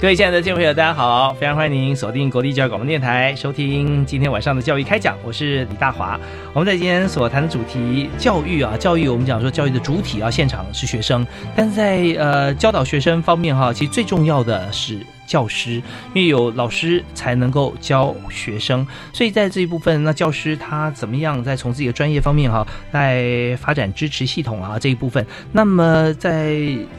各位亲爱的听众朋友，大家好！非常欢迎您锁定国立教育广播电台，收听今天晚上的教育开讲。我是李大华。我们在今天所谈的主题，教育啊，教育，我们讲说教育的主体啊，现场是学生，但是在呃教导学生方面哈，其实最重要的是。教师，因为有老师才能够教学生，所以在这一部分，那教师他怎么样在从自己的专业方面哈，在发展支持系统啊这一部分，那么在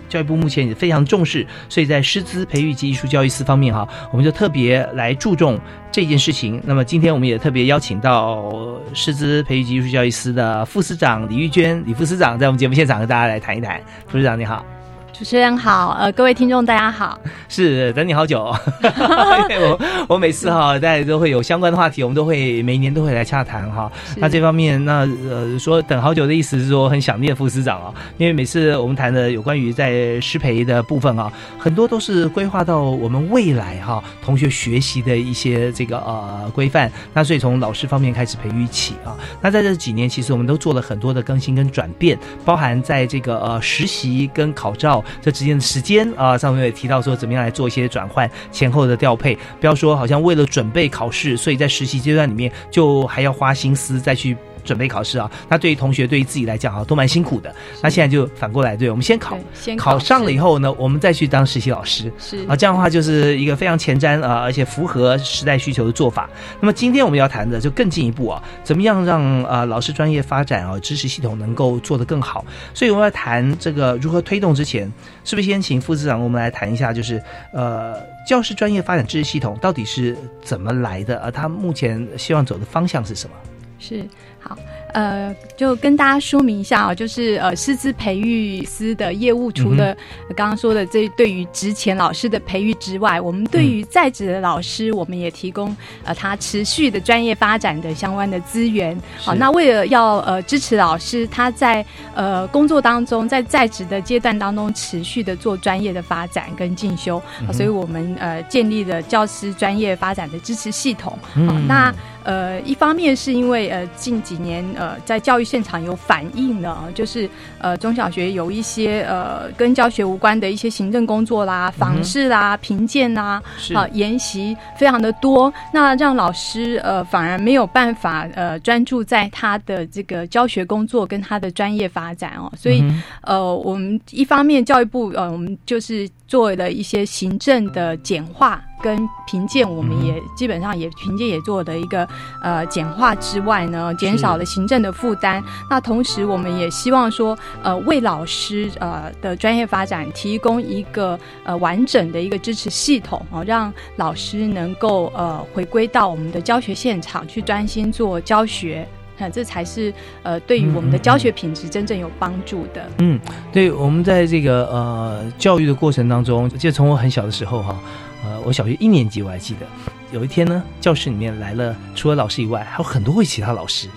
教育部目前也非常重视，所以在师资培育及艺术教育司方面哈，我们就特别来注重这件事情。那么今天我们也特别邀请到师资培育及艺术教育司的副司长李玉娟李副司长，在我们节目现场和大家来谈一谈。副司长你好。主持人好，呃，各位听众大家好，是等你好久，我我每次哈，大家都会有相关的话题，我们都会每年都会来洽谈哈。那这方面，那呃，说等好久的意思是说很想念副司长啊，因为每次我们谈的有关于在师培的部分啊，很多都是规划到我们未来哈同学学习的一些这个呃规范。那所以从老师方面开始培育起啊，那在这几年其实我们都做了很多的更新跟转变，包含在这个呃实习跟考照。这之间的时间啊，上面也提到说，怎么样来做一些转换前后的调配，不要说好像为了准备考试，所以在实习阶段里面就还要花心思再去。准备考试啊，那对于同学，对于自己来讲啊，都蛮辛苦的。那现在就反过来，对我们先考，先考上了以后呢，我们再去当实习老师。是啊，这样的话就是一个非常前瞻啊，而且符合时代需求的做法。那么今天我们要谈的就更进一步啊，怎么样让啊老师专业发展啊，知识系统能够做得更好？所以我们要谈这个如何推动之前，是不是先请副司长我们来谈一下，就是呃教师专业发展知识系统到底是怎么来的？而他目前希望走的方向是什么？是好。呃，就跟大家说明一下啊，就是呃，师资培育司的业务，除了刚刚说的这对于职前老师的培育之外，我们对于在职的老师，我们也提供呃他持续的专业发展的相关的资源。好，那为了要呃支持老师他在呃工作当中，在在职的阶段当中持续的做专业的发展跟进修，所以我们呃建立了教师专业发展的支持系统。好，那呃一方面是因为呃近几年。呃，在教育现场有反映呢，就是呃，中小学有一些呃跟教学无关的一些行政工作啦、访视啦、评鉴啦、啊研习非常的多，那让老师呃反而没有办法呃专注在他的这个教学工作跟他的专业发展哦，所以呃我们一方面教育部呃我们就是做了一些行政的简化。跟评鉴，我们也基本上也评鉴也做的一个呃简化之外呢，减少了行政的负担。那同时，我们也希望说，呃，为老师呃的专业发展提供一个呃完整的一个支持系统哦，让老师能够呃回归到我们的教学现场去专心做教学，那这才是呃对于我们的教学品质真正有帮助的。嗯，对，我们在这个呃教育的过程当中，就从我很小的时候哈。呃，我小学一年级我还记得，有一天呢，教室里面来了，除了老师以外，还有很多位其他老师。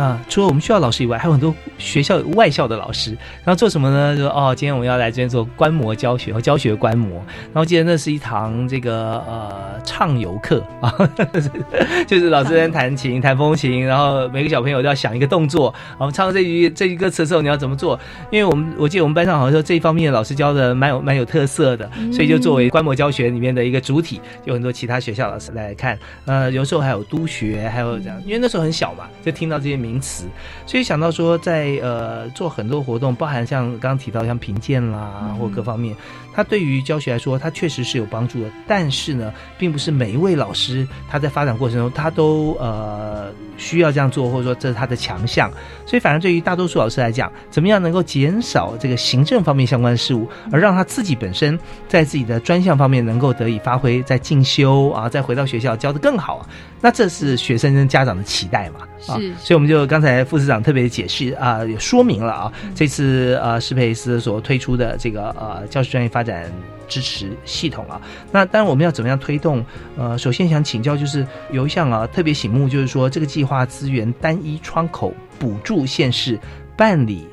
啊，除了我们学校老师以外，还有很多学校外校的老师。然后做什么呢？就说哦，今天我们要来这边做观摩教学和教学观摩。然后记得那是一堂这个呃畅游课啊，就是老师在弹琴、弹风琴，然后每个小朋友都要想一个动作。我们唱到这句这句歌词的时候，你要怎么做？因为我们我记得我们班上好像说这一方面老师教的蛮有蛮有特色的，所以就作为观摩教学里面的一个主体，有很多其他学校老师来看。呃，有时候还有督学，还有这样，因为那时候很小嘛，就听到这些名。名词，所以想到说在呃做很多活动，包含像刚刚提到像评鉴啦或各方面，它对于教学来说，它确实是有帮助的。但是呢，并不是每一位老师他在发展过程中，他都呃需要这样做，或者说这是他的强项。所以反而对于大多数老师来讲，怎么样能够减少这个行政方面相关的事务，而让他自己本身在自己的专项方面能够得以发挥，在进修啊，再回到学校教的更好啊。那这是学生跟家长的期待嘛？啊，所以我们就刚才副市长特别解释啊，也说明了啊，这次呃施培斯所推出的这个呃教师专业发展支持系统啊，那当然我们要怎么样推动？呃，首先想请教就是有一项啊特别醒目，就是说这个计划资源单一窗口补助县市办理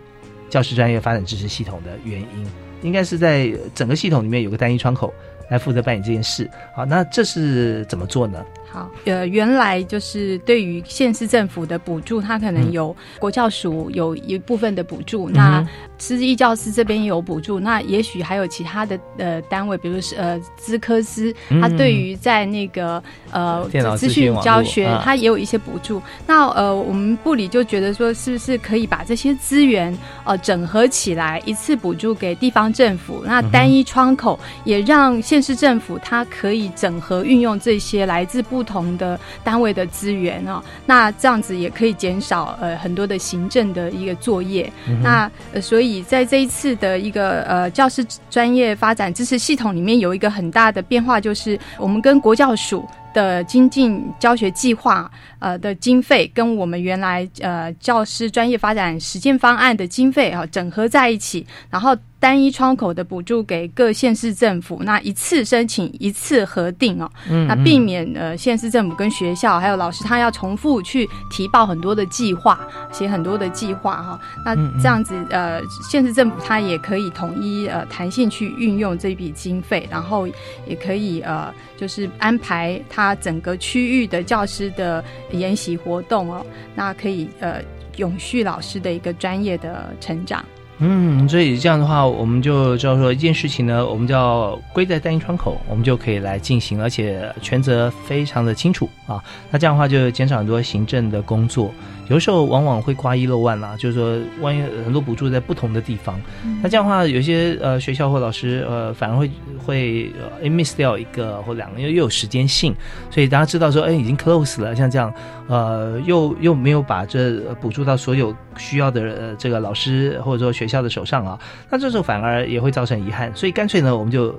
教师专业发展支持系统的原因，应该是在整个系统里面有个单一窗口来负责办理这件事。好，那这是怎么做呢？好，呃，原来就是对于县市政府的补助，它可能有国教署有一部分的补助，那师艺教师这边也有补助，那也许还有其他的呃单位，比如是呃资科司，他对于在那个呃资讯教学，他也有一些补助。那呃，我们部里就觉得说，是不是可以把这些资源呃整合起来，一次补助给地方政府，那单一窗口也让县市政府它可以整合运用这些来自不。不同的单位的资源哦，那这样子也可以减少呃很多的行政的一个作业。那呃，所以以在这一次的一个呃教师专业发展支持系统里面，有一个很大的变化，就是我们跟国教署的精进教学计划呃的经费，跟我们原来呃教师专业发展实践方案的经费啊整合在一起，然后。单一窗口的补助给各县市政府，那一次申请一次核定哦，那避免呃县市政府跟学校还有老师他要重复去提报很多的计划，写很多的计划哈，那这样子呃县市政府他也可以统一呃弹性去运用这笔经费，然后也可以呃就是安排他整个区域的教师的研习活动哦，那可以呃永续老师的一个专业的成长。嗯，所以这样的话，我们就知道说一件事情呢，我们叫归在单一窗口，我们就可以来进行，而且权责非常的清楚啊。那这样的话就减少很多行政的工作。有时候往往会挂一漏万啦，就是说，万一很多补助在不同的地方，那这样的话，有些呃学校或老师呃反而会会呃 miss 掉一个或两个，又又有时间性，所以大家知道说，哎，已经 close 了，像这样，呃，又又没有把这补助到所有需要的这个老师或者说学校的手上啊，那这时候反而也会造成遗憾，所以干脆呢，我们就。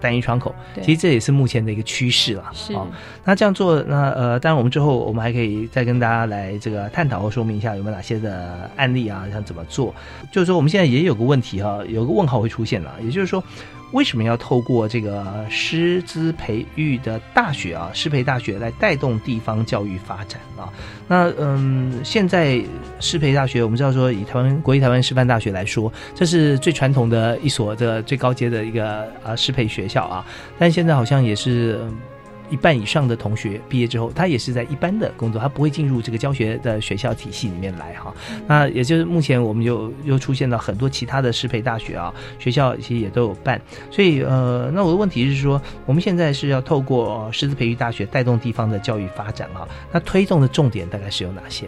单一窗口，其实这也是目前的一个趋势了。是，那这样做，那呃，当然我们之后我们还可以再跟大家来这个探讨或说明一下有没有哪些的案例啊，想怎么做。就是说，我们现在也有个问题哈，有个问号会出现了，也就是说。为什么要透过这个师资培育的大学啊，师培大学来带动地方教育发展啊？那嗯，现在师培大学，我们知道说，以台湾国立台湾师范大学来说，这是最传统的一所的最高阶的一个啊师培学校啊，但现在好像也是。一半以上的同学毕业之后，他也是在一般的工作，他不会进入这个教学的学校体系里面来哈。那也就是目前我们就又出现了很多其他的师培大学啊，学校其实也都有办。所以呃，那我的问题是说，我们现在是要透过师资培育大学带动地方的教育发展哈。那推动的重点大概是有哪些？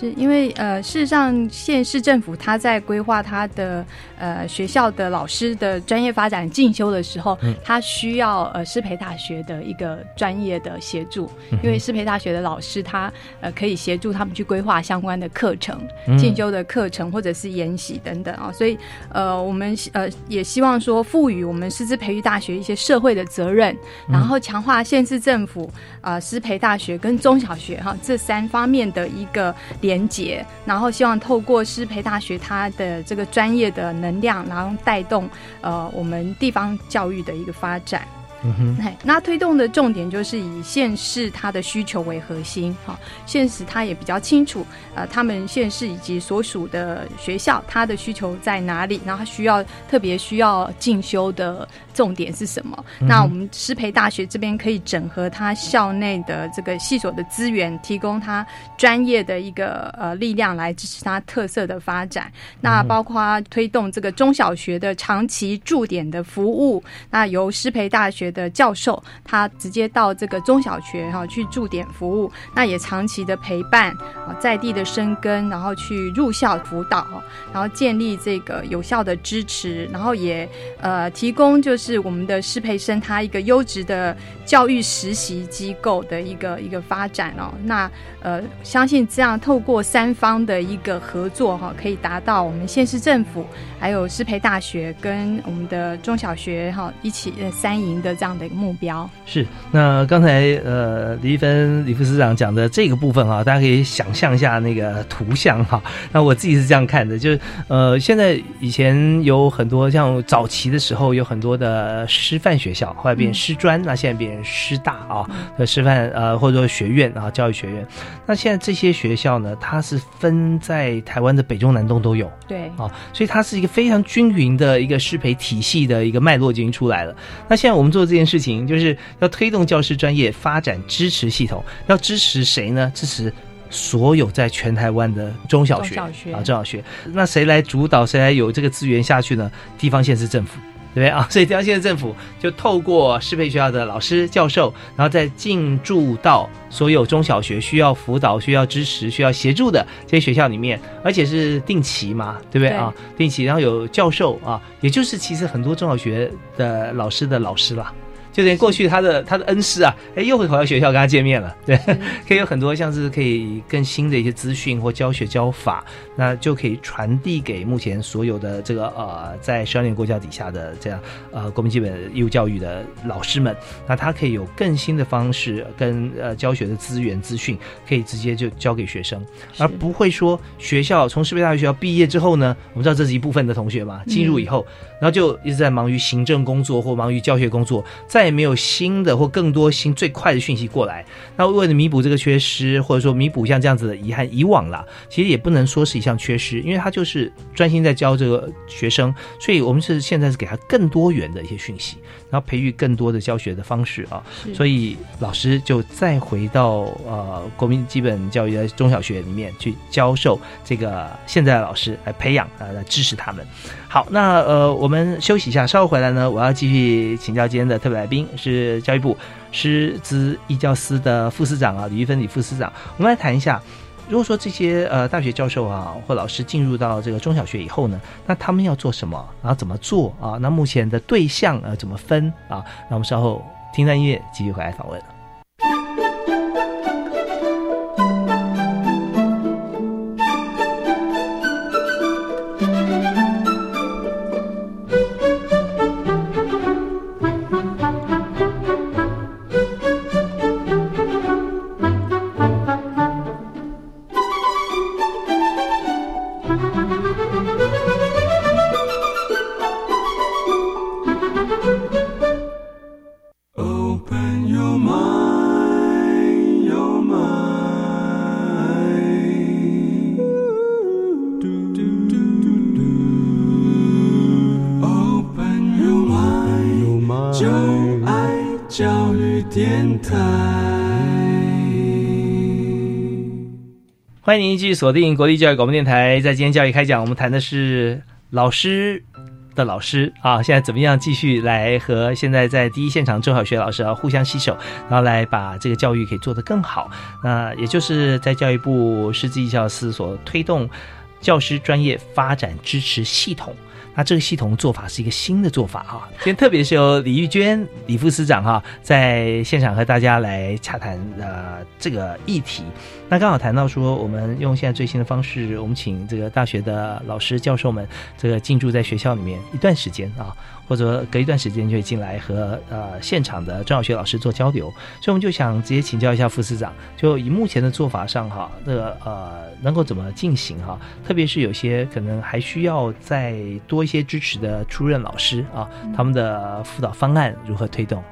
是因为呃，事实上，县市政府他在规划他的呃学校的老师的专业发展进修的时候，他需要呃师培大学的一个专业的协助，因为师培大学的老师他呃可以协助他们去规划相关的课程、进修的课程或者是研习等等啊，所以呃我们呃也希望说赋予我们师资培育大学一些社会的责任，然后强化县市政府啊师培大学跟中小学哈这三方面的一个。连接，然后希望透过师培大学它的这个专业的能量，然后带动呃我们地方教育的一个发展。嗯哼，那推动的重点就是以县市它的需求为核心，哈，县市它也比较清楚，呃，他们县市以及所属的学校它的需求在哪里，然后需要特别需要进修的。重点是什么？嗯那我们师培大学这边可以整合它校内的这个系所的资源，提供它专业的一个呃力量来支持它特色的发展。那包括推动这个中小学的长期驻点的服务，那由师培大学的教授他直接到这个中小学哈、去驻点服务，那也长期的陪伴啊在地的生根，然后去入校辅导，哦然后建立这个有效的支持，然后也呃提供就是是我们的师培生他一个优质的教育实习机构的一个一个发展哦。那呃相信这样透过三方的一个合作哈、可以达到我们县市政府还有师培大学跟我们的中小学哈、一起呃三赢的这样的一个目标。是，那刚才呃李一芬李副司长讲的这个部分哈、大家可以想象一下那个图像哈、那我自己是这样看的，就是呃现在以前有很多像早期的时候有很多的师范学校，后来变师专，那现在变成师大啊的师范呃或者说学院啊教育学院。那现在这些学校呢，它是分在台湾的北中南东都有。对，啊，所以它是一个非常均匀的一个师培体系的一个脉络已经出来了。那现在我们做这件事情，就是要推动教师专业发展支持系统，要支持谁呢？支持。所有在全台湾的中小学中小学啊，中小学，那谁来主导？谁来有这个资源下去呢？地方县市政府，对不对啊？所以江西县市政府就透过适配学校的老师、教授，然后再进驻到所有中小学需要辅导、需要支持、需要协助的这些学校里面，而且是定期嘛，对不对对啊？定期，然后有教授啊，也就是其实很多中小学的老师的老师啦。就等于过去他的他的恩师啊，哎，又会跑到学校跟他见面了，对，可以有很多像是可以更新的一些资讯或教学教法，那就可以传递给目前所有的这个呃在十二年国教底下的这样呃国民基本义务教育的老师们，那他可以有更新的方式跟呃教学的资源资讯，可以直接就交给学生，而不会说学校从师范大学学校毕业之后呢，我们知道这是一部分的同学嘛，进入以后，然后就一直在忙于行政工作或忙于教学工作，没有新的或更多新最快的讯息过来。那为了弥补这个缺失，或者说弥补像这样子的遗憾，以往啦，其实也不能说是一项缺失，因为他就是专心在教这个学生，所以我们是现在是给他更多元的一些讯息，然后培育更多的教学的方式啊。所以老师就再回到呃国民基本教育的中小学里面去教授这个现在的老师来培养啊、来支持他们。好，那呃我们休息一下，稍后回来呢，我要继续请教今天的特别来宾是教育部师资一教司的副司长啊李玉芬李副司长，我们来谈一下。如果说这些呃大学教授啊或老师进入到这个中小学以后呢，那他们要做什么，然后怎么做啊？那目前的对象呃怎么分啊？那我们稍后听段音乐，继续回来访问。欢迎您继续锁定国立教育广播电台，在今天教育开讲，我们谈的是老师的老师啊，现在怎么样继续来和现在在第一现场中小学老师啊互相携手，然后来把这个教育可以做得更好。那也就是在教育部师资义教司所推动教师专业发展支持系统。那这个系统做法是一个新的做法哈、今天特别是由李玉娟李副司长哈、在现场和大家来洽谈呃这个议题。那刚好谈到说，我们用现在最新的方式，我们请这个大学的老师教授们这个进驻在学校里面一段时间啊，或者隔一段时间就会进来和呃现场的中小学老师做交流。所以我们就想直接请教一下副司长，就以目前的做法上哈，这个呃能够怎么进行哈？特别是有些可能还需要再多一些支持的出任老师啊，他们的辅导方案如何推动？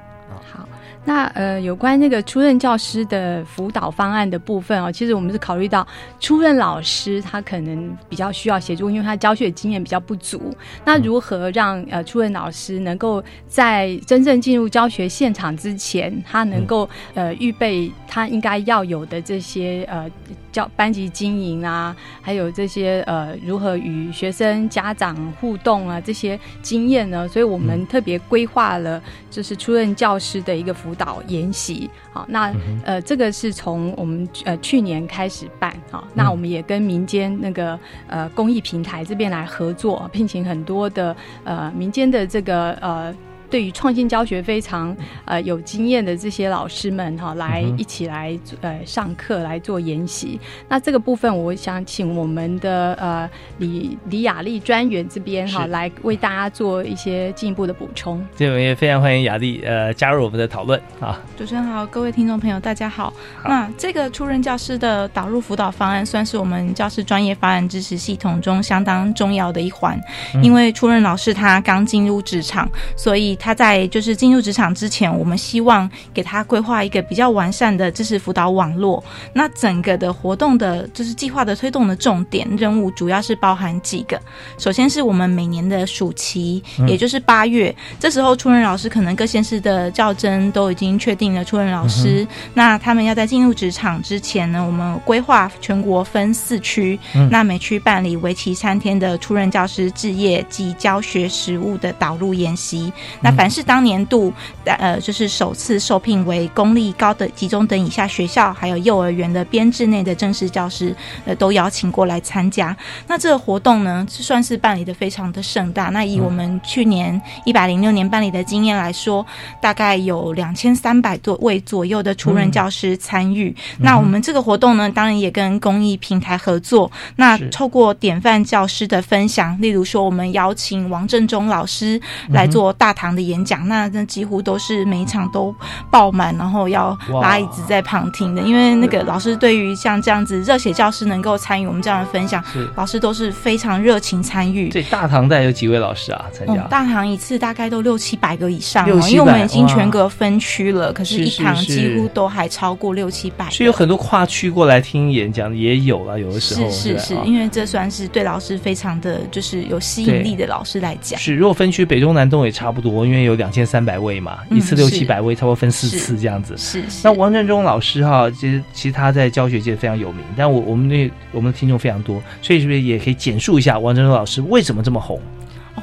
好，那呃，有关那个初任教师的辅导方案的部分哦，其实我们是考虑到初任老师他可能比较需要协助，因为他教学经验比较不足。那如何让呃初任老师能够在真正进入教学现场之前，他能够呃预备他应该要有的这些呃教班级经营啊，还有这些呃如何与学生家长互动啊这些经验呢？所以我们特别规划了就是出任教师的一个辅导研习。好，那呃这个是从我们呃去年开始办好，那我们也跟民间那个呃公益平台这边来合作，聘请很多的呃民间的这个呃。对于创新教学非常呃有经验的这些老师们哈，来一起来呃上课来做研习。那这个部分，我想请我们的呃李李雅丽专员这边哈，来为大家做一些进一步的补充。这边也非常欢迎雅丽呃加入我们的讨论啊。主持人好，各位听众朋友大家好。那这个出任教师的导入辅导方案，算是我们教师专业发展支持系统中相当重要的一环，因为出任老师他刚进入职场，所以。他在就是进入职场之前，我们希望给他规划一个比较完善的知识辅导网络。那整个的活动的，就是计划的推动的重点任务，主要是包含几个。首先是我们每年的暑期，也就是八月，这时候出任老师可能各县市的教甄都已经确定了出任老师。那他们要在进入职场之前呢，我们规划全国分四区，那每区办理为期三天的出任教师置业及教学实务的导入研习。那凡是当年度，呃，就是首次受聘为公立高等集中等以下学校，还有幼儿园的编制内的正式教师，呃，都邀请过来参加。那这个活动呢，算是办理的非常的盛大。那以我们去年一百零六年办理的经验来说，大概有两千三百多位左右的出任教师参与。那我们这个活动呢，当然也跟公益平台合作。那透过典范教师的分享，例如说，我们邀请王振中老师来做大堂。的演讲，那那几乎都是每一场都爆满，然后要拉椅子在旁听的。因为那个老师对于像这样子热血教师能够参与我们这样的分享，老师都是非常热情参与。对，大唐带有几位老师啊参加？大唐一次大概都六七百个以上，因为我们已经全国分区了，可是一堂几乎都还超过六七百。所以有很多跨区过来听演讲也有了，有的时候是是是，因为这算是对老师非常的就是有吸引力的老师来讲。是，如果分区北中南东也差不多。因为有两千三百位嘛，一次六七百位，差不多分四次这样子。是。那王振中老师哈，其实其实他在教学界非常有名，但我我们那我们的听众非常多，所以是不是也可以简述一下王振中老师为什么这么红？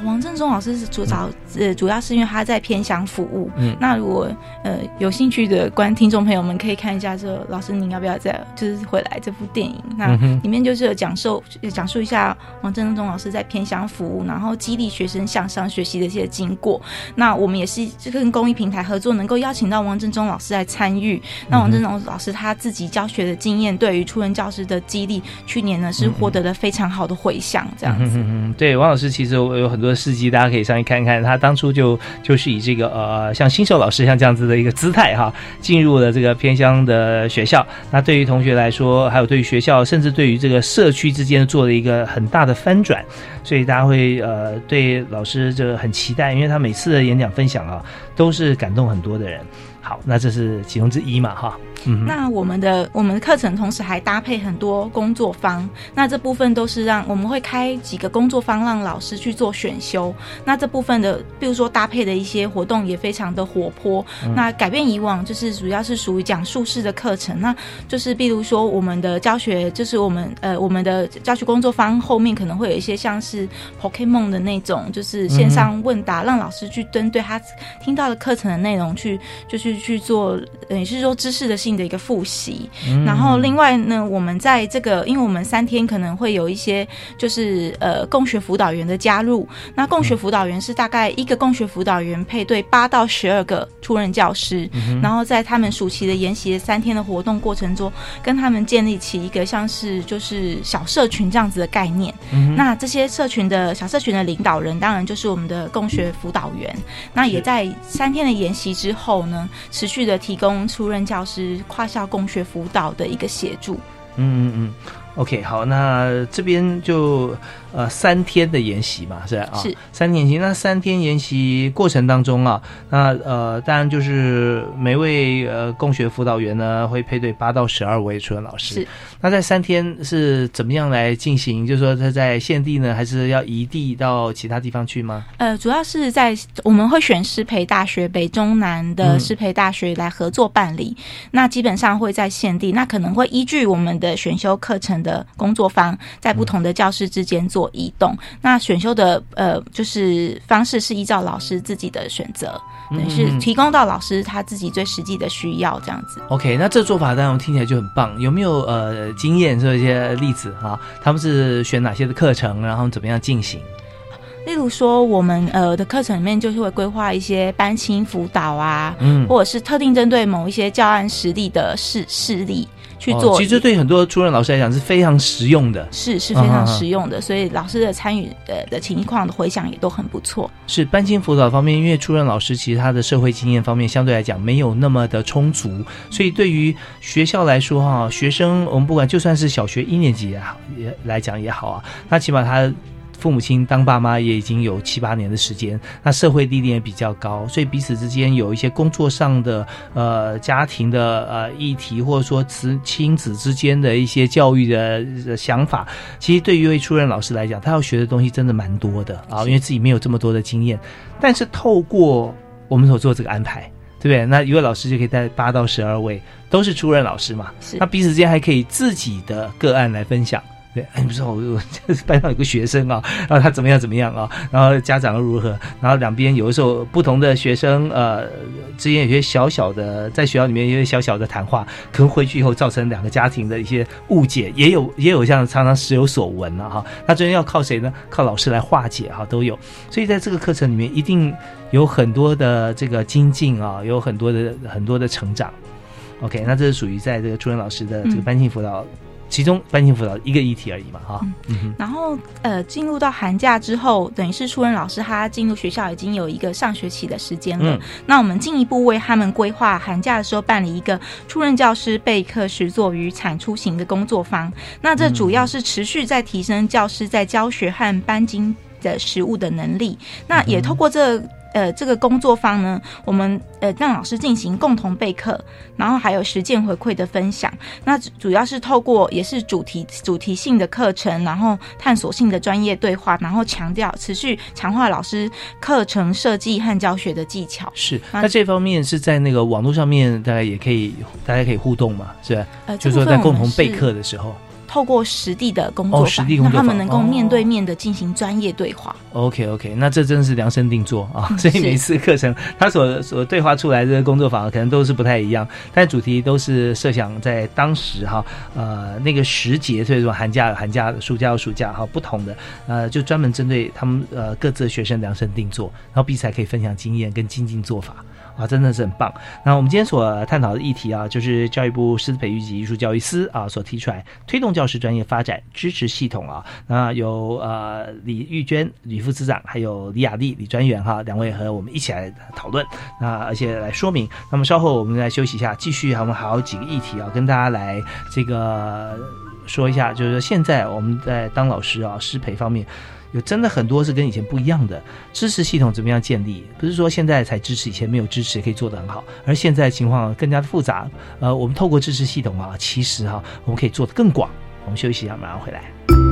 王振中老师是主早呃，主要是因为他在偏乡服务。嗯，那如果呃有兴趣的观听众朋友们可以看一下，这老师您要不要再就是回来这部电影？那里面就是讲授讲述一下王振中老师在偏乡服务，然后激励学生向上学习的一些经过。那我们也是跟公益平台合作，能够邀请到王振中老师来参与。那王振中老师他自己教学的经验，对于初任教师的激励，去年呢是获得了非常好的回响。这样子，对王老师其实我有很多。事迹大家可以上去看看，他当初就就是以这个呃，像新手老师像这样子的一个姿态哈，进入了这个偏乡的学校。那对于同学来说，还有对于学校，甚至对于这个社区之间做了一个很大的翻转，所以大家会呃对老师这个很期待，因为他每次的演讲分享啊，都是感动很多的人。好，那这是其中之一嘛，哈。嗯那我们的我们的课程同时还搭配很多工作坊，那这部分都是让我们会开几个工作坊，让老师去做选修。那这部分的，比如说搭配的一些活动也非常的活泼。那改变以往就是主要是属于讲述式的课程，那就是比如说我们的教学，就是我们呃我们的教学工作坊后面可能会有一些像是 Pokemon 的那种，就是线上问答，让老师去针对他听到的课程的内容去就是去做，也是说知识的性的一个复习。然后另外呢，我们在这个，因为我们三天可能会有一些就是呃共学辅导员的加入。那共学辅导员是大概一个共学辅导员配对八到十二个出任教师，然后在他们暑期的研习三天的活动过程中，跟他们建立起一个像是就是小社群这样子的概念。那这些社群的小社群的领导人，当然就是我们的共学辅导员。那也在三天的研习之后呢？持续的提供出任教师跨校共学辅导的一个协助。嗯嗯嗯，OK，好，那这边就呃三天的研习嘛，是吧啊？是三天研习。那三天研习过程当中啊，那呃，当然就是每位呃共学辅导员呢会配对八到十二位初任老师。是。那在三天是怎么样来进行？就是说他在现地呢，还是要移地到其他地方去吗？呃，主要是在我们会选师培大学、北中南的师培大学来合作办理。那基本上会在现地，那可能会依据我们的选修课程的工作方，在不同的教室之间做移动。那选修的呃，就是方式是依照老师自己的选择，等于是提供到老师他自己最实际的需要这样子。OK，那这做法当然听起来就很棒。有没有呃经验做一些例子啊？他们是选哪些的课程，然后怎么样进行？例如说，我们呃的课程里面就是会规划一些班亲辅导啊，嗯，或者是特定针对某一些教案实例的事事例去做。哦其实对很多初任老师来讲是非常实用的。是是非常实用的，所以老师的参与呃的情况的回响也都很不错。是班亲辅导方面，因为初任老师其实他的社会经验方面相对来讲没有那么的充足，所以对于学校来说哈，学生我们不管就算是小学一年级也好，也来讲也好啊，那起码他。父母亲当爸妈也已经有七八年的时间，那社会历练也比较高，所以彼此之间有一些工作上的呃家庭的呃议题，或者说子亲子之间的一些教育的、呃、想法，其实对于一位初任老师来讲，他要学的东西真的蛮多的啊，因为自己没有这么多的经验，但是透过我们所做这个安排。对不对？那一位老师就可以带八到十二位，都是初任老师嘛。是那彼此之间还可以自己的个案来分享。对，哎，不是我，我班上有个学生啊，然后他怎么样怎么样啊，然后家长又如何，然后两边有的时候不同的学生呃之间有些小小的，在学校里面有些小小的谈话，可能回去以后造成两个家庭的一些误解，也有 也有像常常时有所闻了、哈。那这边要靠谁呢？靠老师来化解哈，都有。所以在这个课程里面，一定有很多的这个精进啊，有很多的很多的成长。OK，那这是属于在这个初任老师的这个班级辅导。嗯其中班级辅导一个议题而已嘛，哈、嗯，然后呃，进入到寒假之后，等于是初任老师他进入学校已经有一个上学期的时间了。嗯、那我们进一步为他们规划寒假的时候办理一个初任教师备课实作与产出型的工作坊。那这主要是持续在提升教师在教学和班经的实务的能力。那也透过这。呃，这个工作坊呢，我们呃让老师进行共同备课，然后还有实践回馈的分享。那主要是透过也是主题主题性的课程，然后探索性的专业对话，然后强调持续强化老师课程设计和教学的技巧。是，那这方面是在那个网络上面，大家也可以大家可以互动嘛，是吧？呃，就是说在共同备课的时候。透过实地的工作坊，让、哦、他们能够面对面的进行专业对话。OK OK，那这真的是量身定做啊！所以每次课程他所所对话出来的工作坊可能都是不太一样，但主题都是设想在当时哈呃那个时节，所以说寒假有寒假，暑假有暑假哈不同的呃就专门针对他们呃各自的学生量身定做，然后彼此还可以分享经验跟精进做法。啊，真的是很棒。那我们今天所探讨的议题啊，就是教育部师资培育及艺术教育司啊所提出来推动教师专业发展支持系统啊。那由呃李玉娟李副司长，还有李雅丽李专员哈两位和我们一起来讨论，那而且来说明。那么稍后我们来休息一下，继续我们还有几个议题啊，跟大家来这个说一下，就是说现在我们在当老师啊师培方面。有真的很多是跟以前不一样的支持系统怎么样建立？不是说现在才支持，以前没有支持可以做得很好，而现在情况更加的复杂。呃，我们透过支持系统啊，其实哈、我们可以做得更广。我们休息一下，马上回来。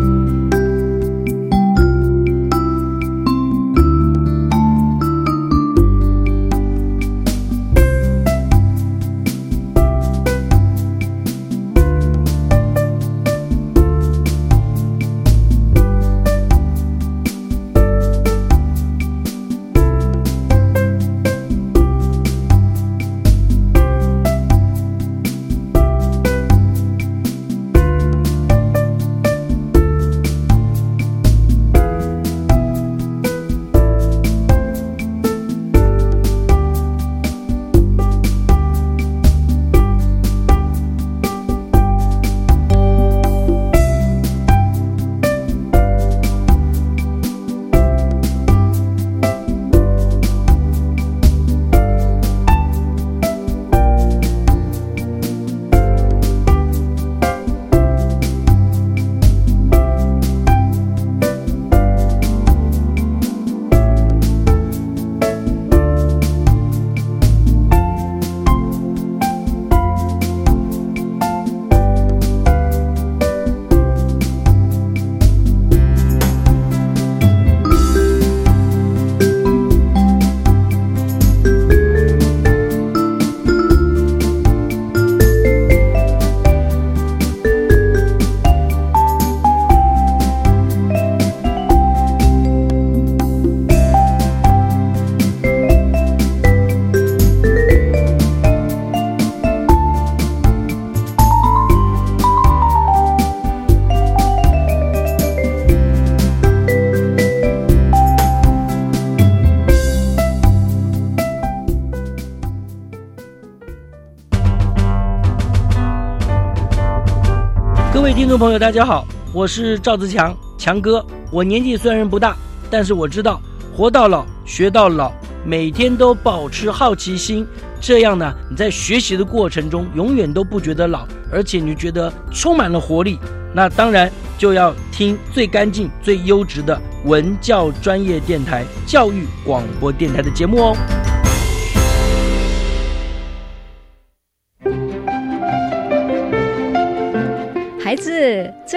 听众朋友，大家好，我是赵自强，强哥。我年纪虽然不大，但是我知道活到老学到老，每天都保持好奇心，这样呢，你在学习的过程中永远都不觉得老，而且你觉得充满了活力。那当然就要听最干净、最优质的文教专业电台——教育广播电台的节目哦。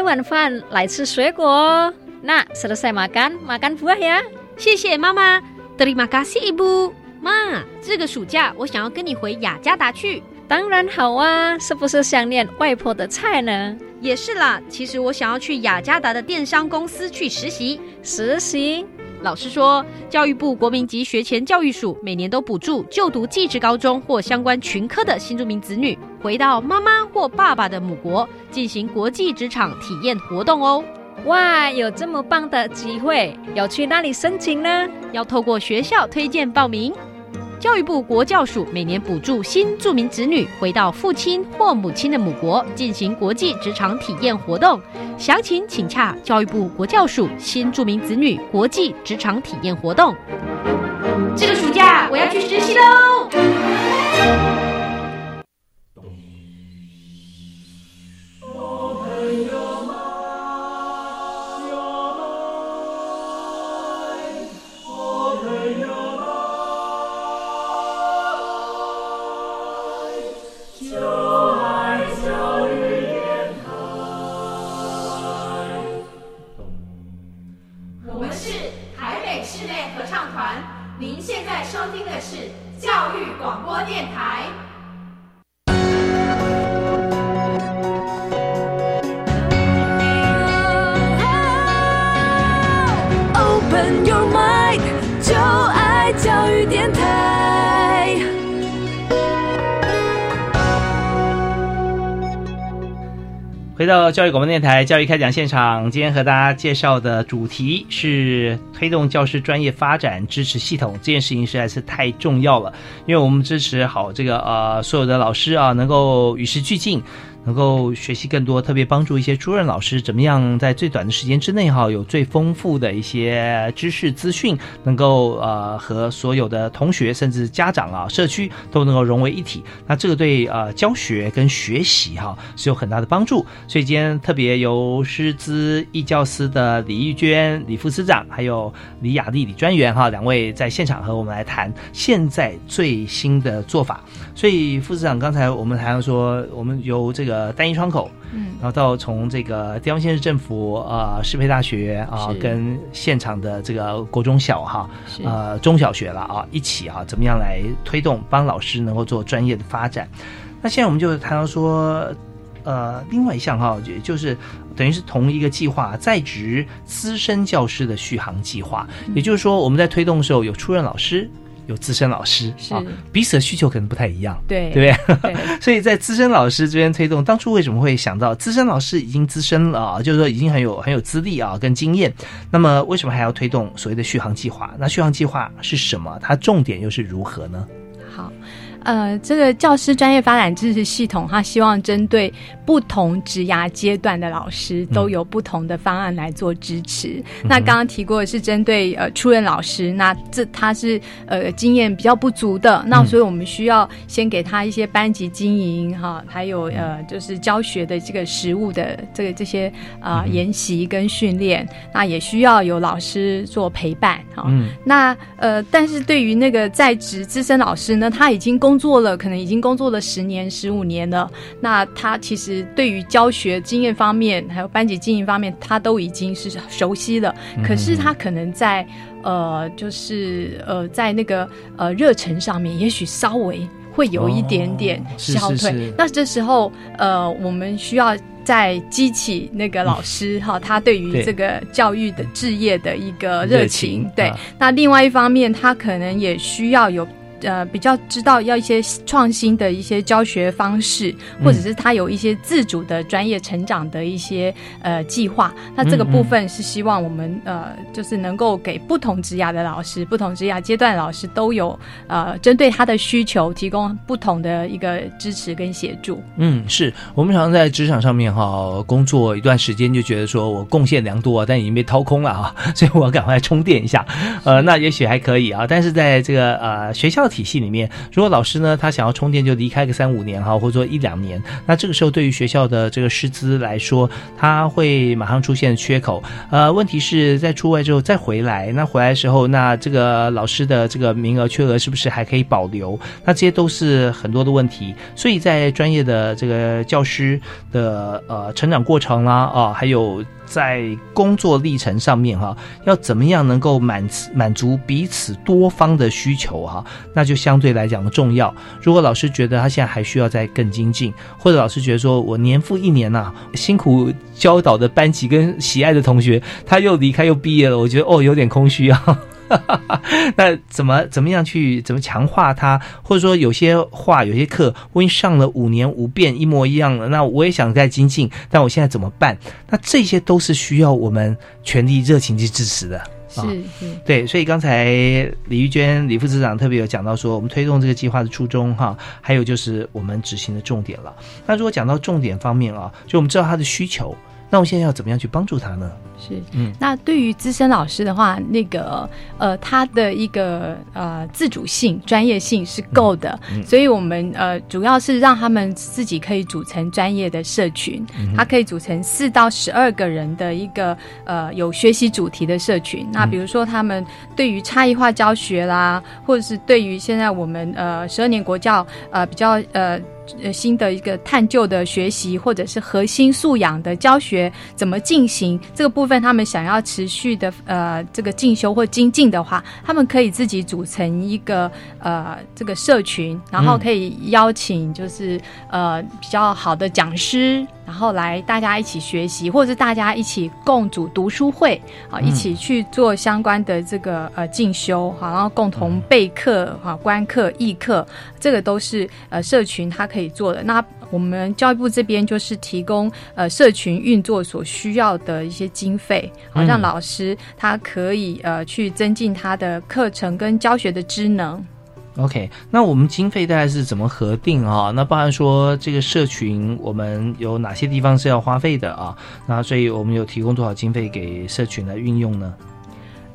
晚饭来吃水果哦。那 selesai makan makan buah ya。谢谢妈妈。Terima kasih ibu。妈，这个暑假我想要跟你回雅加达去。当然好啊，是不是想念外婆的菜呢？也是啦。其实我想要去雅加达的电商公司去实习。实习？老师说，教育部国民级学前教育署每年都补助就读技职高中或相关群科的新住民子女，回到妈妈或爸爸的母国进行国际职场体验活动哦。哇，有这么棒的机会，要去哪里申请呢？要透过学校推荐报名。教育部国教署每年补助新住民子女回到父亲或母亲的母国进行国际职场体验活动，详情请洽教育部国教署新住民子女国际职场体验活动。这个暑假我要去实习喽！回到教育广播电台教育开讲现场，今天和大家介绍的主题是推动教师专业发展支持系统。这件事情实在是太重要了，因为我们支持好这个呃所有的老师啊，能够与时俱进。能够学习更多，特别帮助一些主任老师怎么样在最短的时间之内哈，有最丰富的一些知识资讯，能够呃和所有的同学甚至家长啊、社区都能够融为一体。那这个对呃教学跟学习哈是有很大的帮助。所以今天特别由师资义教司的李玉娟李副司长，还有李雅丽李专员哈两位在现场和我们来谈现在最新的做法。所以副司长刚才我们谈到说，我们由这个。呃，单一窗口，嗯，然后到从这个地方县市政府呃适配大学啊，跟现场的这个国中小哈，呃中小学了啊，一起啊，怎么样来推动帮老师能够做专业的发展？那现在我们就谈到说，呃，另外一项哈，也就是等于是同一个计划，在职资深教师的续航计划，也就是说我们在推动的时候有出任老师。有资深老师啊，彼此的需求可能不太一样，对对不对？所以在资深老师这边推动，当初为什么会想到资深老师已经资深了啊？就是说已经很有很有资历啊，跟经验。那么为什么还要推动所谓的续航计划？那续航计划是什么？它重点又是如何呢？好。呃，这个教师专业发展支持系统，它希望针对不同职涯阶段的老师，都有不同的方案来做支持。那刚刚提过的是针对呃初任老师，那这他是呃经验比较不足的，那所以我们需要先给他一些班级经营哈，还有呃就是教学的这个实务的这个这些啊研习跟训练，那也需要有老师做陪伴哈。那呃，但是对于那个在职资深老师呢，他已经工做了，可能已经工作了十年、十五年了。那他其实对于教学经验方面，还有班级经营方面，他都已经是熟悉了。可是他可能在呃，就是呃，在那个呃热忱上面，也许稍微会有一点点消退。那这时候呃，我们需要再激起那个老师哈，他对于这个教育的置业的一个热情。对，那另外一方面，他可能也需要有。呃比较知道要一些创新的一些教学方式，或者是他有一些自主的专业成长的一些呃计划。那这个部分是希望我们呃就是能够给不同职涯的老师、不同职涯阶段的老师都有呃针对他的需求提供不同的一个支持跟协助。嗯，是我们常常在职场上面哈工作一段时间，就觉得说我贡献良多啊，但已经被掏空了啊，所以我要赶快充电一下。呃，那也许还可以啊，但是在这个呃学校体系里面，如果老师呢他想要充电就离开个三五年哈，或者说一两年，那这个时候对于学校的这个师资来说，他会马上出现缺口。呃，问题是在出外之后再回来，那回来的时候，那这个老师的这个名额缺额是不是还可以保留？那这些都是很多的问题。所以在专业的这个教师的呃成长过程啦啊，还有。在工作历程上面哈，要怎么样能够满满足彼此多方的需求哈，那就相对来讲的重要。如果老师觉得他现在还需要再更精进，或者老师觉得说我年复一年呐，辛苦教导的班级跟喜爱的同学他又离开又毕业了，我觉得哦有点空虚啊。那怎么怎么样去怎么强化它？或者说有些话有些课我已经上了五年五遍一模一样了，那我也想再精进，但我现在怎么办？那这些都是需要我们全力热情去支持的。是是，对。所以刚才李玉娟李副市长特别有讲到说，我们推动这个计划的初衷哈，还有就是我们执行的重点了。那如果讲到重点方面啊，就我们知道他的需求，那我们现在要怎么样去帮助他呢？是，嗯，那对于资深老师的话，那个呃，他的一个呃自主性、专业性是够的，所以我们呃主要是让他们自己可以组成专业的社群，他可以组成四到十二个人的一个呃有学习主题的社群。那比如说他们对于差异化教学啦，或者是对于现在我们呃十二年国教呃比较呃。呃，新的一个探究的学习，或者是核心素养的教学怎么进行？这个部分他们想要持续的呃这个进修或精进的话，他们可以自己组成一个呃这个社群，然后可以邀请就是呃比较好的讲师。然后来大家一起学习，或者是大家一起共组读书会，啊，一起去做相关的这个呃进修，好，然后共同备课、哈观课、议课，这个都是呃社群它可以做的。那我们教育部这边就是提供呃社群运作所需要的一些经费，好让老师他可以呃去增进他的课程跟教学的职能。OK，那我们经费大概是怎么核定啊？那包含说这个社群，我们有哪些地方是要花费的啊？那所以我们有提供多少经费给社群来运用呢？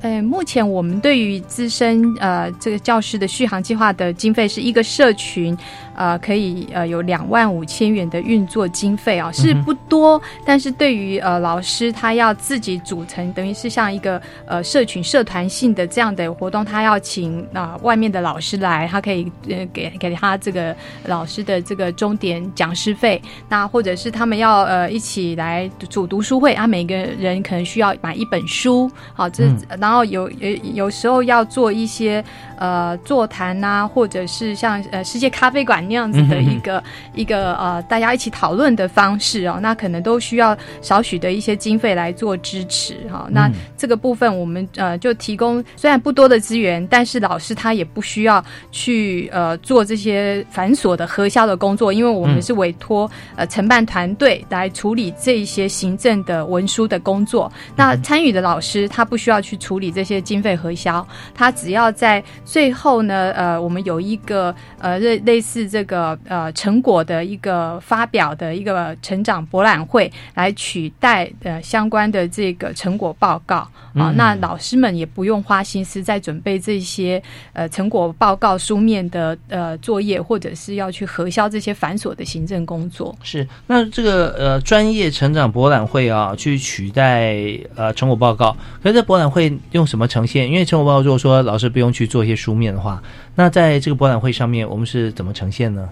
呃，目前我们对于资深呃这个教师的续航计划的经费是一个社群。呃，可以呃有两万五千元的运作经费啊，是不多，但是对于呃老师他要自己组成，等于是像一个呃社群社团性的这样的活动，他要请啊外面的老师来，他可以呃给给他这个老师的这个终点讲师费，那或者是他们要呃一起来组读书会，啊每个人可能需要买一本书，好这然后有有有时候要做一些呃座谈呐，或者是像呃世界咖啡馆。那样子的一个一个呃，大家一起讨论的方式哦，那可能都需要少许的一些经费来做支持哈。那这个部分我们呃就提供虽然不多的资源，但是老师他也不需要去呃做这些繁琐的核销的工作，因为我们是委托呃承办团队来处理这一些行政的文书的工作。那参与的老师他不需要去处理这些经费核销，他只要在最后呢呃，我们有一个呃类类似。这个呃成果的一个发表的一个成长博览会，来取代呃相关的这个成果报告啊，那老师们也不用花心思在准备这些呃成果报告书面的呃作业，或者是要去核销这些繁琐的行政工作。是，那这个呃专业成长博览会啊，去取代呃成果报告，可是这博览会用什么呈现？因为成果报告如果说老师不用去做一些书面的话。那在这个博览会上面，我们是怎么呈现呢？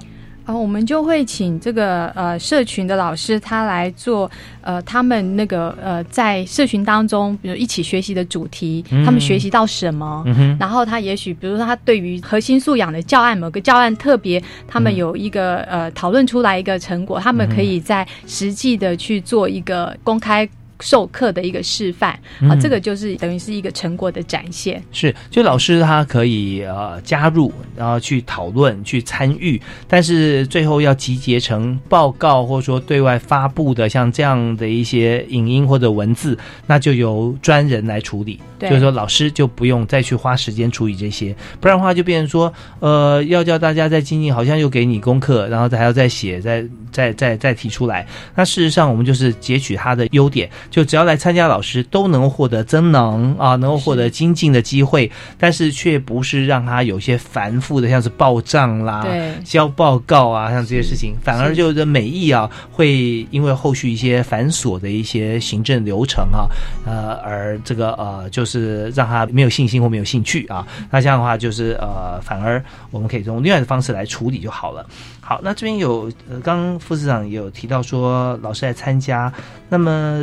啊，我们就会请这个呃社群的老师他来做呃他们那个呃在社群当中，比如一起学习的主题，他们学习到什么，然后他也许比如说他对于核心素养的教案某个教案特别，他们有一个呃讨论出来一个成果，他们可以在实际的去做一个公开。授课的一个示范啊，嗯这个就是等于是一个成果的展现。是，就老师他可以呃加入，然后去讨论、去参与，但是最后要集结成报告或者说对外发布的像这样的一些影音或者文字，那就由专人来处理。对就是说老师就不用再去花时间处理这些，不然的话就变成说，呃，要叫大家再精进，好像又给你功课，然后还要再写、再再再再提出来。那事实上，我们就是截取他的优点，就只要来参加，老师都能获得增能啊，能够获得精进的机会，但是却不是让他有些繁复的，像是报账啦、对交报告啊，像这些事情，反而就是美意啊，会因为后续一些繁琐的一些行政流程啊，呃，而这个呃，就是让他没有信心或没有兴趣啊。那这样的话，就是呃，反而我们可以用另外的方式来处理就好了。好，那这边有呃，刚副市长有提到说，老师来参加，那么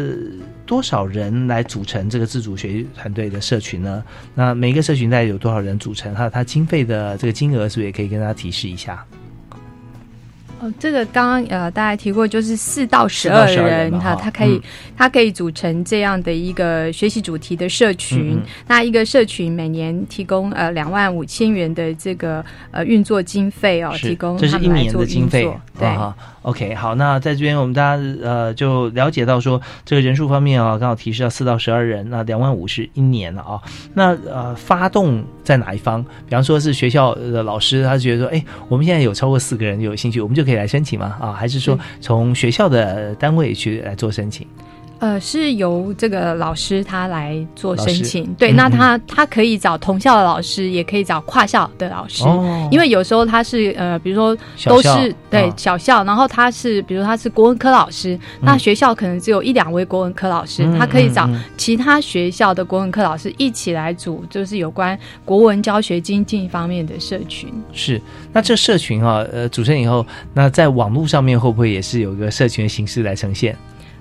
多少人来组成这个自主学习团队的社群呢？那每一个社群大概有多少人组成？还有它经费的这个金额，是不是也可以跟大家提示一下？哦，这个刚刚呃大家提过，就是四到十4到12二人，哈他可以、嗯他可以组成这样的一个学习主题的社群。嗯嗯那一个社群每年提供呃两万五千元的这个呃运作经费哦，提供他们来做经费运作。对。OK，好，那在这边我们大家呃就了解到说，这个人数方面啊，刚好提示到四到十二人，那两万五是一年了啊。那呃发动在哪一方？比方说是学校的老师，他觉得说，哎，我们现在有超过四个人有兴趣，我们就可以来申请吗？啊，还是说从学校的单位去来做申请？呃，是由这个老师他来做申请。对，嗯那他他可以找同校的老师，也可以找跨校的老师。哦因为有时候他是呃，比如说都是对啊小校，然后他是比如他是国文科老师，那嗯学校可能只有一两位国文科老师，嗯他可以找其他学校的国文科老师一起来组，就是有关国文教学精进方面的社群。是，那这社群啊，呃，组成以后，那在网络上面会不会也是有一个社群的形式来呈现？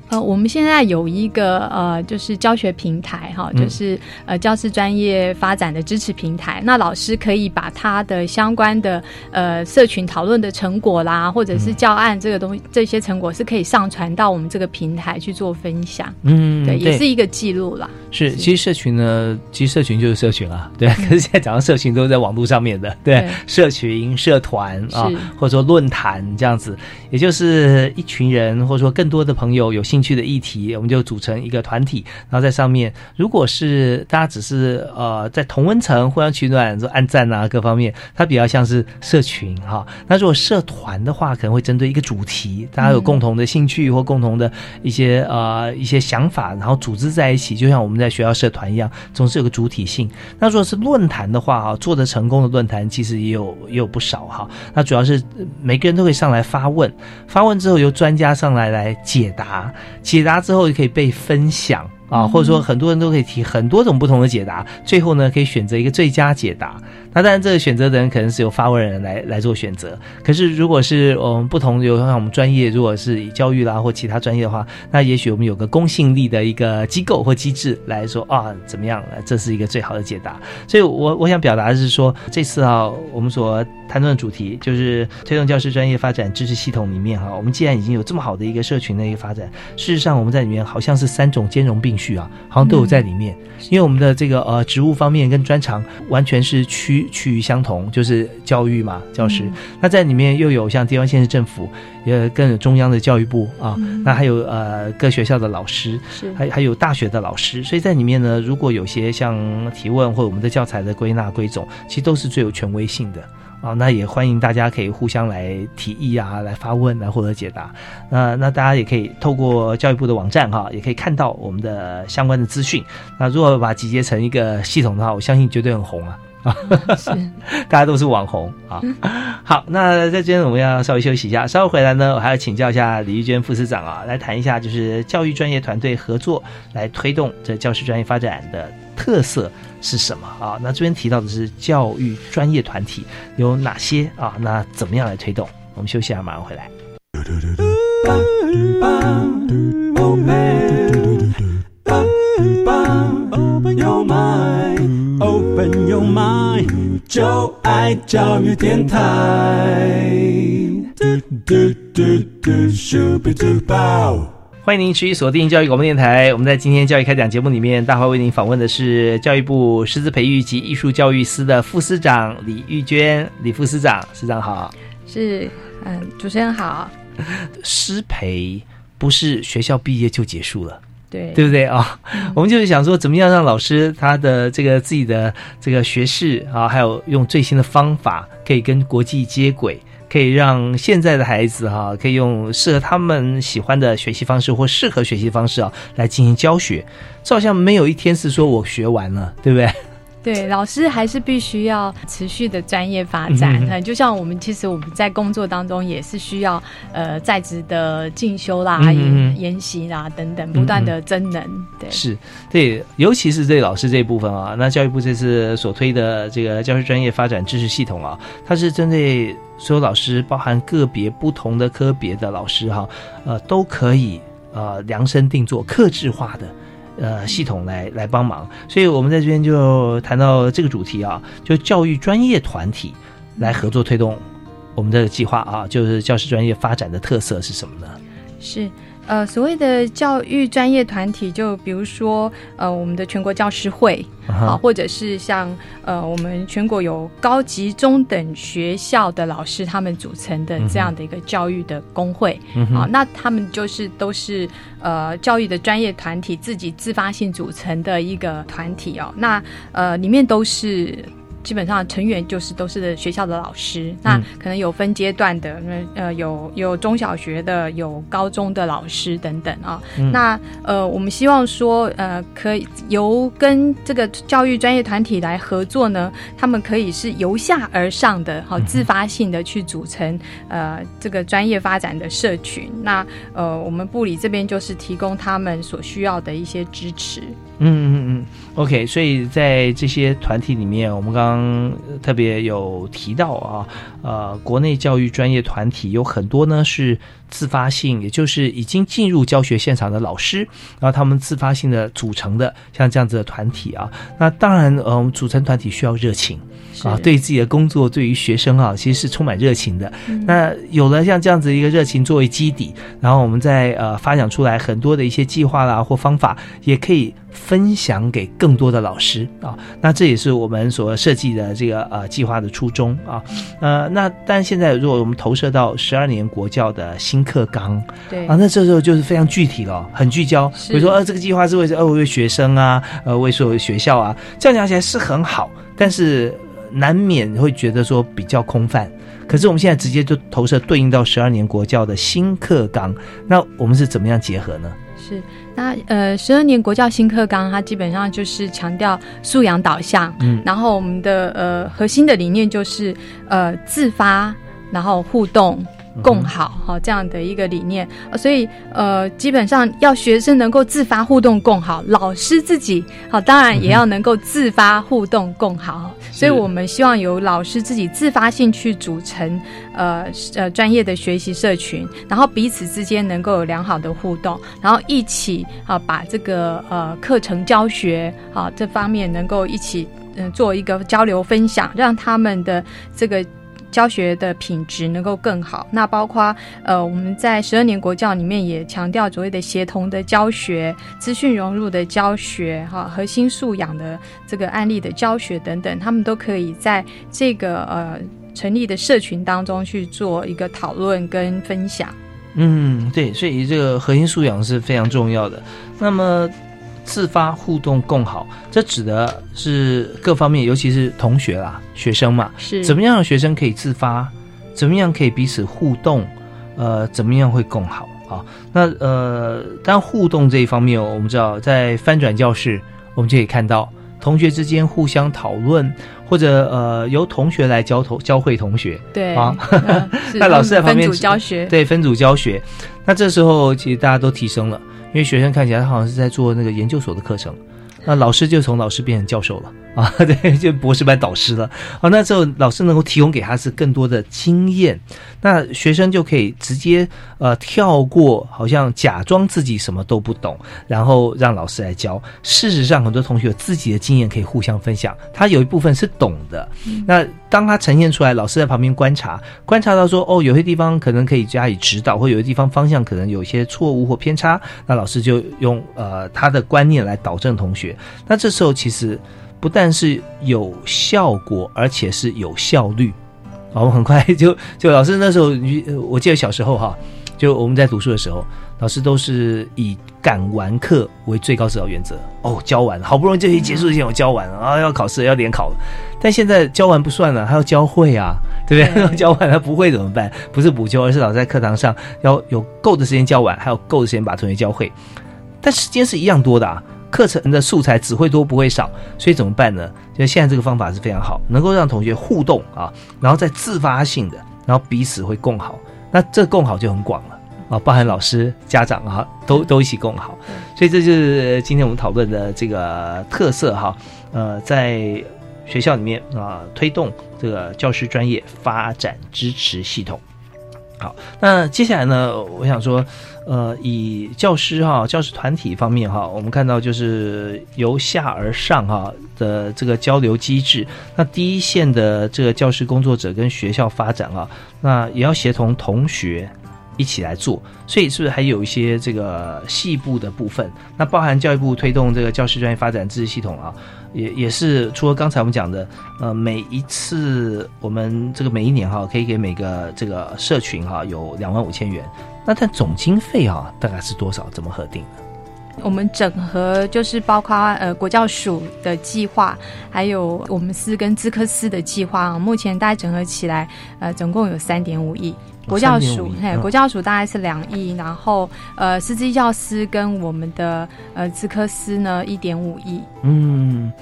呃，我们现在有一个呃，就是教学平台哈，嗯就是呃教师专业发展的支持平台。那老师可以把他的相关的呃社群讨论的成果啦，或者是教案这个东西，这些成果是可以上传到我们这个平台去做分享。嗯对，也是一个记录啦。是，其实社群呢，其实社群就是社群啊，对。可是现在讲到社群都是在网络上面的，对，对社群、社团啊，或者说论坛这样子，也就是一群人或者说更多的朋友有兴趣的议题，我们就组成一个团体，然后在上面，如果是大家只是呃在同温层互相取暖，说按赞啊各方面，它比较像是社群哈、那如果社团的话，可能会针对一个主题，大家有共同的兴趣或共同的一些呃一些想法，然后组织在一起，就像我们在学校社团一样，总是有个主体性。那如果是论坛的话哈，做的成功的论坛其实也有也有不少哈。那主要是呃每个人都可以上来发问，发问之后由专家上来来解答，解答之后也可以被分享。啊，或者说很多人都可以提很多种不同的解答，最后呢可以选择一个最佳解答。那当然，这个选择的人可能是由发问人来来做选择。可是如果是我们不同，有像我们专业，如果是以教育啦或其他专业的话，那也许我们有个公信力的一个机构或机制来说啊，怎么样？这是一个最好的解答。所以我我想表达的是说，这次啊，我们所谈论的主题就是推动教师专业发展知识系统里面哈、我们既然已经有这么好的一个社群的一个发展，事实上我们在里面好像是三种兼容并蓄啊，好像都有在里面。因为我们的这个呃职务方面跟专长完全是趋趋于相同，就是教育嘛，教师。那在里面又有像地方县市政府，也更有中央的教育部啊，那还有呃各学校的老师，是还还有大学的老师。所以在里面呢，如果有些像提问或者我们的教材的归纳归总，其实都是最有权威性的。啊，那也欢迎大家可以互相来提议啊，来发问来获得解答。那那大家也可以透过教育部的网站哈，也可以看到我们的相关的资讯。那如果把它集结成一个系统的话，我相信绝对很红啊。啊，大家都是网红啊。好，那在这边我们要稍微休息一下，稍后回来呢，我还要请教一下李玉娟副司长啊，来谈一下就是教育专业团队合作来推动这教师专业发展的特色是什么啊？那这边提到的是教育专业团体有哪些啊？那怎么样来推动？我们休息一下，马上回来。Open your mind, 就爱教育电台。嘟嘟嘟嘟，咻比嘟爆。欢迎您持续锁定教育广播电台。我们在今天教育开讲节目里面，大华为您访问的是教育部师资培育及艺术教育司的副司长李玉娟，李副司长，司长好。是，嗯，主持人好。师培不是学校毕业就结束了。对，对不对啊？我们就是想说，怎么样让老师他的这个自己的这个学识啊，还有用最新的方法，可以跟国际接轨，可以让现在的孩子哈，可以用适合他们喜欢的学习方式或适合学习方式啊，来进行教学。这好像没有一天是说我学完了，对不对？对，老师还是必须要持续的专业发展。嗯，就像我们其实我们在工作当中也是需要呃在职的进修啦、研研习啦等等，不断的增能。对，是对，尤其是对老师这一部分啊，那教育部这次所推的这个教师专业发展知识系统啊，它是针对所有老师，包含个别不同的科别的老师哈，呃，都可以呃量身定做、克制化的。呃，系统来来帮忙，所以我们在这边就谈到这个主题啊，就教育专业团体来合作推动我们的计划啊，就是教师专业发展的特色是什么呢？是。呃，所谓的教育专业团体，就比如说呃，我们的全国教师会啊，或者是像呃，我们全国有高级中等学校的老师他们组成的这样的一个教育的工会啊，那他们就是都是呃教育的专业团体自己自发性组成的一个团体哦，那呃里面都是。基本上成员就是都是学校的老师，那可能有分阶段的，呃，有有中小学的，有高中的老师等等啊。那呃，我们希望说，呃，可以由跟这个教育专业团体来合作呢，他们可以是由下而上的，好自发性的去组成呃这个专业发展的社群。那呃，我们部里这边就是提供他们所需要的一些支持。嗯嗯嗯，OK，所以在这些团体里面，我们刚刚特别有提到啊，呃，国内教育专业团体有很多呢是自发性，也就是已经进入教学现场的老师，然后他们自发性的组成的像这样子的团体啊，那当然，呃，我们组成团体需要热情。啊，对自己的工作，对于学生啊，其实是充满热情的。那有了像这样子一个热情作为基底，然后我们再呃发展出来很多的一些计划啦或方法，也可以分享给更多的老师啊。那这也是我们所设计的这个呃计划的初衷啊。呃，那但现在如果我们投射到十二年国教的新课纲，对啊，那这时候就是非常具体了，很聚焦。比如说，呃，这个计划是为呃为学生啊，呃为所有学校啊，这样讲起来是很好，但是。难免会觉得说比较空泛，可是我们现在直接就投射对应到十二年国教的新课纲，那我们是怎么样结合呢？是，那呃，十二年国教新课纲它基本上就是强调素养导向，嗯，然后我们的呃核心的理念就是呃自发，然后互动。共好哈这样的一个理念，所以呃基本上要学生能够自发互动共好，老师自己好当然也要能够自发互动共好，所以我们希望由老师自己自发性去组成呃呃专业的学习社群，然后彼此之间能够有良好的互动，然后一起啊把这个呃课程教学啊这方面能够一起嗯做一个交流分享，让他们的这个。教学的品质能够更好，那包括呃，我们在十二年国教里面也强调所谓的协同的教学、资讯融入的教学、哈核心素养的这个案例的教学等等，他们都可以在这个呃成立的社群当中去做一个讨论跟分享。嗯，对，所以这个核心素养是非常重要的。那么。自发互动更好，这指的是各方面，尤其是同学啦、学生嘛，是。怎么样的学生可以自发，怎么样可以彼此互动，呃，怎么样会更好啊？那呃，当互动这一方面，我们知道在翻转教室，我们就可以看到同学之间互相讨论，或者呃，由同学来教同教会同学，对啊，那老师在旁边分组教学，对分组教学，那这时候其实大家都提升了。因为学生看起来他好像是在做那个研究所的课程，那老师就从老师变成教授了。啊，对，就博士班导师了。啊，那之后老师能够提供给他是更多的经验，那学生就可以直接呃跳过，好像假装自己什么都不懂，然后让老师来教。事实上，很多同学有自己的经验可以互相分享，他有一部分是懂的。那当他呈现出来，老师在旁边观察，观察到说哦，有些地方可能可以加以指导，或有些地方方向可能有些错误或偏差，那老师就用呃他的观念来导正同学。那这时候其实。不但是有效果，而且是有效率。我们很快 就就老师那时候，我记得小时候哈，就我们在读书的时候，老师都是以赶完课为最高指导原则。哦，教完好不容易这一结束之前我教完了啊，要考试要联考了。但现在教完不算了，还要教会啊，对不对？要教 完他不会怎么办？不是补救，而是老师在课堂上要有够的时间教完，还有够的时间把同学教会。但时间是一样多的啊。课程的素材只会多不会少，所以怎么办呢？就现在这个方法是非常好，能够让同学互动啊，然后再自发性的，然后彼此会共好。那这共好就很广了啊，包含老师、家长啊，都都一起共好。所以这就是今天我们讨论的这个特色哈。呃，在学校里面啊，推动这个教师专业发展支持系统。好，那接下来呢，我想说。呃，以教师哈、教师团体方面哈，我们看到就是由下而上哈的这个交流机制。那第一线的这个教师工作者跟学校发展啊，那也要协同同学一起来做。所以是不是还有一些这个细部的部分？那包含教育部推动这个教师专业发展支持系统啊，也也是除了刚才我们讲的，呃，每一次我们这个每一年哈，可以给每个这个社群哈有两万五千元。那它总经费啊，大概是多少？怎么核定的？我们整合就是包括呃国教署的计划，还有我们司跟资科司的计划啊。目前大概整合起来，呃，总共有三点五亿。国教署，嘿，国教署大概是两亿，然后呃，师资教师跟我们的呃资科司呢一点五亿。嗯。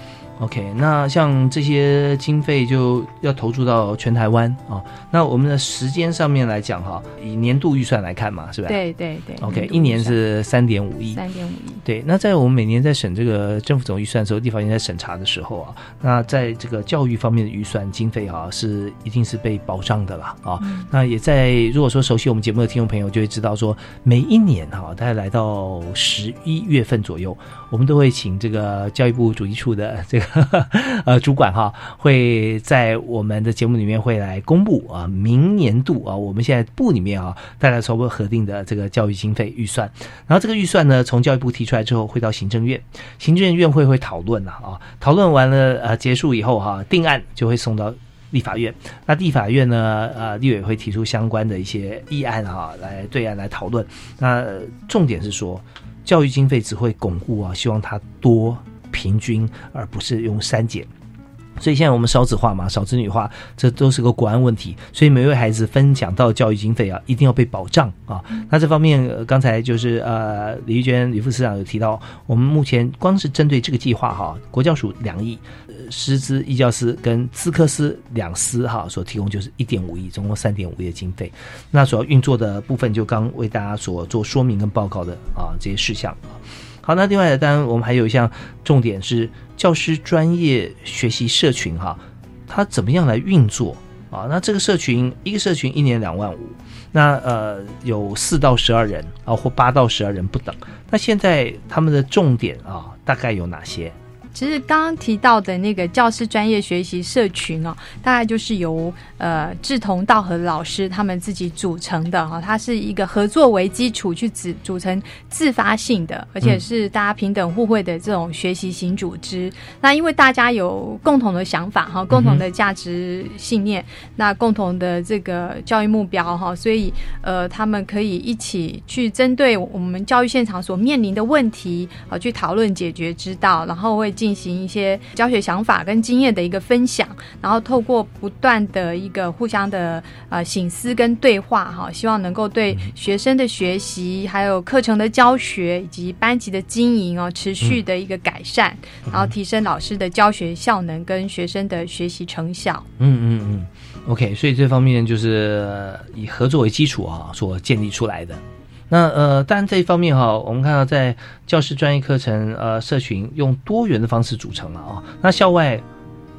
OK，那像这些经费就要投注到全台湾啊。那我们的时间上面来讲哈，以年度预算来看嘛，是吧？对对对。OK，一年是三点五亿。三点五亿。对，那在我们每年在审这个政府总预算的时候，地方也在审查的时候啊，那在这个教育方面的预算经费啊，是一定是被保障的啦啊。那也在如果说熟悉我们节目的听众朋友就会知道说，每一年哈，大概来到十一月份左右，我们都会请这个教育部主计处的这个。呃，主管哈会在我们的节目里面会来公布啊，明年度啊，我们现在部里面啊，大家初步核定的这个教育经费预算。然后这个预算呢，从教育部提出来之后，会到行政院，行政院会会讨论啊，讨论完了呃结束以后哈，定案就会送到立法院。那立法院呢，呃，立委会提出相关的一些议案哈，来对案来讨论。那重点是说，教育经费只会巩固啊，希望它多。平均，而不是用删减。所以现在我们少子化嘛，少子女化，这都是个国安问题。所以每位孩子分享到教育经费啊，一定要被保障啊。那这方面，刚才就是呃，李玉娟李副司长有提到，我们目前光是针对这个计划哈，国教署两亿，师资一教师跟资科师两司哈，所提供就是一点五亿，总共三点五亿的经费。那主要运作的部分，就刚为大家所做说明跟报告的啊这些事项啊。好，那另外当然我们还有一项重点是教师专业学习社群哈，它怎么样来运作啊？那这个社群一个社群一年两万五，那呃有四到十二人啊，或八到十二人不等。那现在他们的重点啊，大概有哪些？其实刚刚提到的那个教师专业学习社群哦，大概就是由呃志同道合的老师他们自己组成的哈，它是一个合作为基础去组组成自发性的，而且是大家平等互惠的这种学习型组织。那因为大家有共同的想法哈，共同的价值信念，那共同的这个教育目标哈，所以呃他们可以一起去针对我们教育现场所面临的问题啊，去讨论解决之道，然后会。行一些教学想法跟经验的一个分享，然后透过不断的一个互相的呃醒思跟对话哈，希望能够对学生的学习、还有课程的教学以及班级的经营哦，持续的一个改善，然后提升老师的教学效能跟学生的学习成效。嗯嗯嗯，OK，所以这方面就是以合作为基础啊，所建立出来的。那呃，当然这一方面哈，我们看到在教师专业课程呃社群用多元的方式组成了啊。那校外、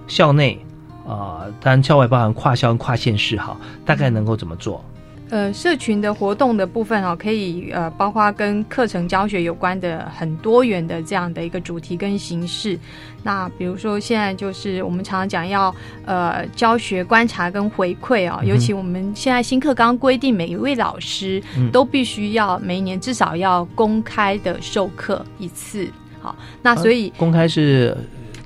校内啊，当然校外包含跨校、跨县市哈，大概能够怎么做？呃，社群的活动的部分哦，可以呃，包括跟课程教学有关的很多元的这样的一个主题跟形式。那比如说现在就是我们常常讲要呃教学观察跟回馈哦，尤其我们现在新课纲规定，每一位老师都必须要每年至少要公开的授课一次。好，那所以公开是。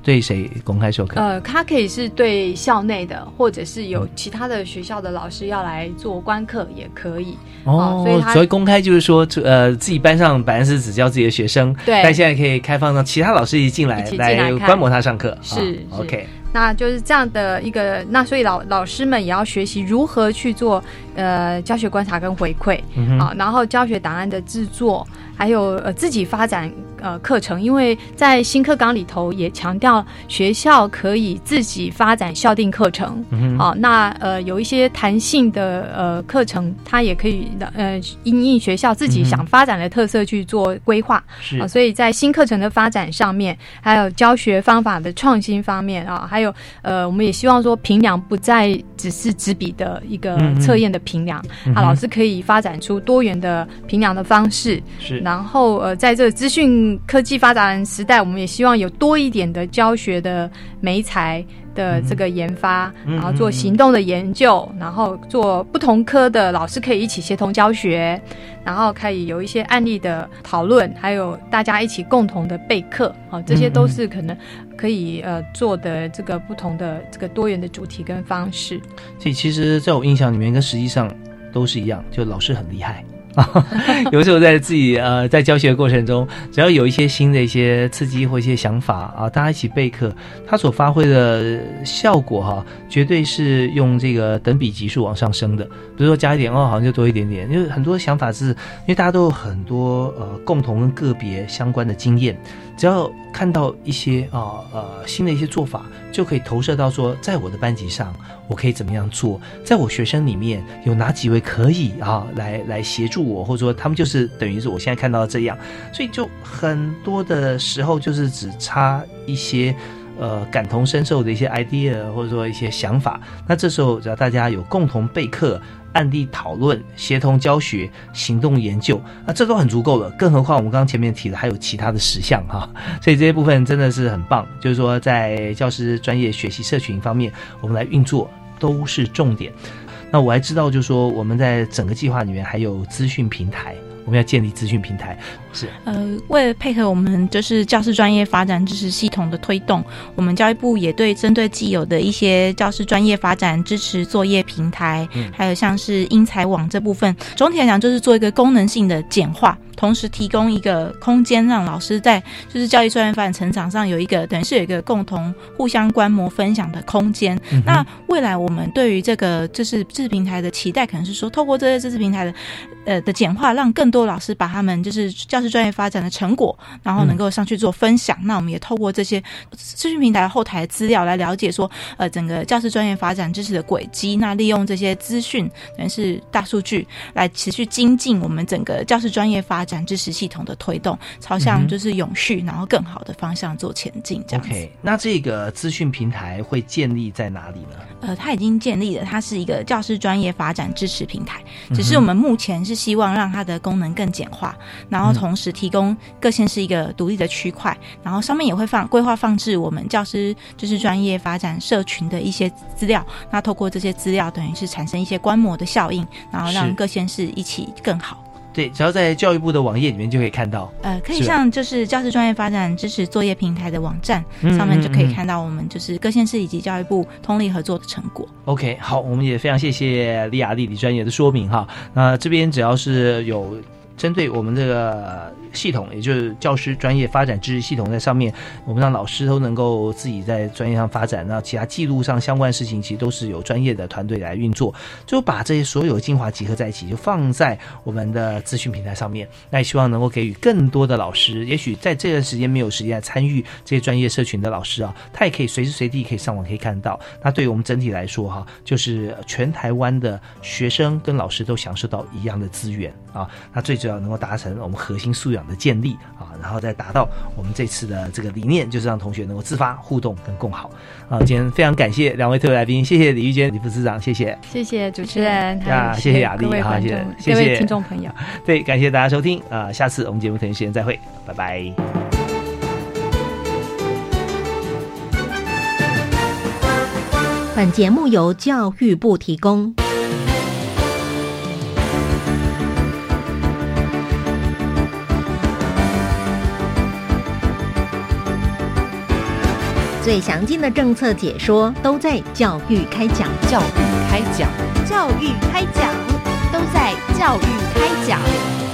对谁公开授课？呃，他可以是对校内的，或者是有其他的学校的老师要来做观课也可以。哦，所以所谓公开就是说，呃，自己班上本来是只教自己的学生，对，但现在可以开放让其他老师一进来来观摩他上课。是，OK。那就是这样的一个，那所以老老师们也要学习如何去做呃教学观察跟回馈，啊，然后教学档案的制作。还有呃自己发展呃课程，因为在新课纲里头也强调学校可以自己发展校定课程，好，那呃有一些弹性的呃课程，它也可以呃因应学校自己想发展的特色去做规划，啊，所以在新课程的发展上面，还有教学方法的创新方面啊，还有呃我们也希望说评量不再只是纸笔的一个测验的评量，啊，老师可以发展出多元的评量的方式，是。然后，呃，在这个资讯科技发展时代，我们也希望有多一点的教学的媒材的这个研发，然后做行动的研究，然后做不同科的老师可以一起协同教学，然后可以有一些案例的讨论，还有大家一起共同的备课，啊，这些都是可能可以呃做的这个不同的这个多元的主题跟方式。所以，其实在我印象里面，跟实际上都是一样，就老师很厉害。啊 有时候在自己呃在教学过程中，只要有一些新的一些刺激或一些想法啊，大家一起备课，它所发挥的效果哈，绝对是用这个等比级数往上升的。比如说加一点哦，好像就多一点点，因为很多想法是因为大家都有很多呃共同跟个别相关的经验。只要看到一些啊呃新的一些做法，就可以投射到说，在我的班级上，我可以怎么样做？在我学生里面有哪几位可以啊来来协助我，或者说他们就是等于是我现在看到的这样，所以就很多的时候就是只差一些呃感同身受的一些 idea 或者说一些想法。那这时候只要大家有共同备课。案例讨论、协同教学、行动研究，那这都很足够了。更何况我们刚刚前面提的还有其他的十项哈，所以这些部分真的是很棒。就是说，在教师专业学习社群方面，我们来运作都是重点。那我还知道，就是说我们在整个计划里面还有资讯平台。我们要建立资讯平台，是呃，为了配合我们就是教师专业发展支持系统的推动，我们教育部也对针对既有的一些教师专业发展支持作业平台，还有像是英才网这部分，总体来讲就是做一个功能性的简化。同时提供一个空间，让老师在就是教育专业发展成长上有一个等于是有一个共同互相观摩分享的空间。那未来我们对于这个就是知识平台的期待，可能是说透过这些知识平台的呃的简化，让更多老师把他们就是教师专业发展的成果，然后能够上去做分享。那我们也透过这些资讯平台后台资料来了解说，呃，整个教师专业发展知识的轨迹。那利用这些资讯，等于是大数据来持续精进我们整个教师专业发。展知识系统的推动，朝向就是永续，然后更好的方向做前进。这样子，那这个资讯平台会建立在哪里呢？呃，它已经建立了，它是一个教师专业发展支持平台。只是我们目前是希望让它的功能更简化，然后同时提供各县市一个独立的区块，然后上面也会放规划放置我们教师就是专业发展社群的一些资料。那透过这些资料，等于是产生一些观摩的效应，然后让各县市一起更好。对，只要在教育部的网页里面就可以看到。呃，可以像就是教师专业发展支持作业平台的网站上面就可以看到我们就是各县市以及教育部通力合作的成果。OK，好，我们也非常谢谢利亚丽丽专业的说明哈。那这边只要是有针对我们这个。系统，也就是教师专业发展知识系统，在上面，我们让老师都能够自己在专业上发展，那其他记录上相关的事情，其实都是有专业的团队来运作，就把这些所有精华集合在一起，就放在我们的资讯平台上面。那也希望能够给予更多的老师，也许在这段时间没有时间来参与这些专业社群的老师啊，他也可以随时随地可以上网可以看到。那对于我们整体来说哈，就是全台湾的学生跟老师都享受到一样的资源啊。那最主要能够达成我们核心素养的建立啊，然后再达到我们这次的这个理念，就是让同学能够自发互动跟共好啊。今天非常感谢两位特别来宾，谢谢李玉娟李副司长，谢谢。谢谢主持人，啊，谢谢雅丽哈，谢谢，谢谢各位听众朋友。对，感谢大家收听啊、下次我们节目同一时间再会，拜拜。本节目由教育部提供。最详尽的政策解说都在《教育开讲》，教育开讲，教育开讲，都在教育开讲。